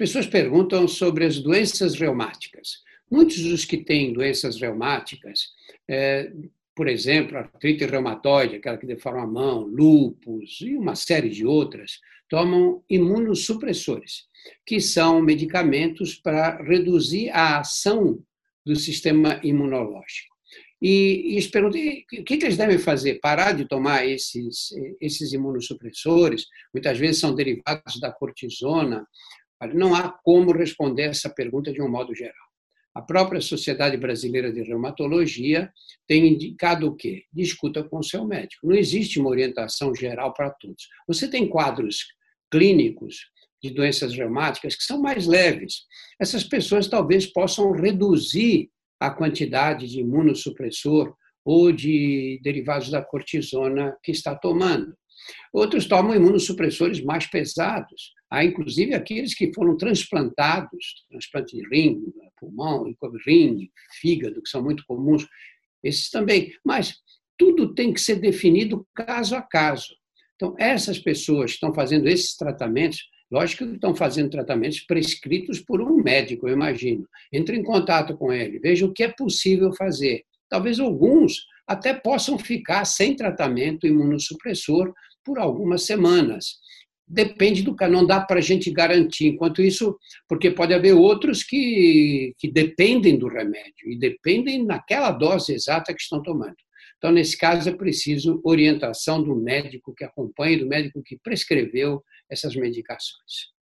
pessoas perguntam sobre as doenças reumáticas. Muitos dos que têm doenças reumáticas, é, por exemplo, artrite reumatoide, aquela que deforma a mão, lúpus e uma série de outras, tomam imunossupressores, que são medicamentos para reduzir a ação do sistema imunológico. E, e perguntei o que, que eles devem fazer? Parar de tomar esses, esses imunossupressores? Muitas vezes são derivados da cortisona. Não há como responder essa pergunta de um modo geral. A própria Sociedade Brasileira de Reumatologia tem indicado o quê? Discuta com o seu médico. Não existe uma orientação geral para todos. Você tem quadros clínicos de doenças reumáticas que são mais leves. Essas pessoas talvez possam reduzir a quantidade de imunossupressor ou de derivados da cortisona que está tomando. Outros tomam imunossupressores mais pesados. Há, inclusive, aqueles que foram transplantados, transplante de rim, pulmão, rim, fígado, que são muito comuns, esses também. Mas tudo tem que ser definido caso a caso. Então, essas pessoas que estão fazendo esses tratamentos, lógico que estão fazendo tratamentos prescritos por um médico, eu imagino. Entre em contato com ele, veja o que é possível fazer. Talvez alguns até possam ficar sem tratamento imunossupressor por algumas semanas. Depende do caso, não dá para a gente garantir. Enquanto isso, porque pode haver outros que, que dependem do remédio e dependem naquela dose exata que estão tomando. Então, nesse caso, é preciso orientação do médico que acompanha, do médico que prescreveu essas medicações.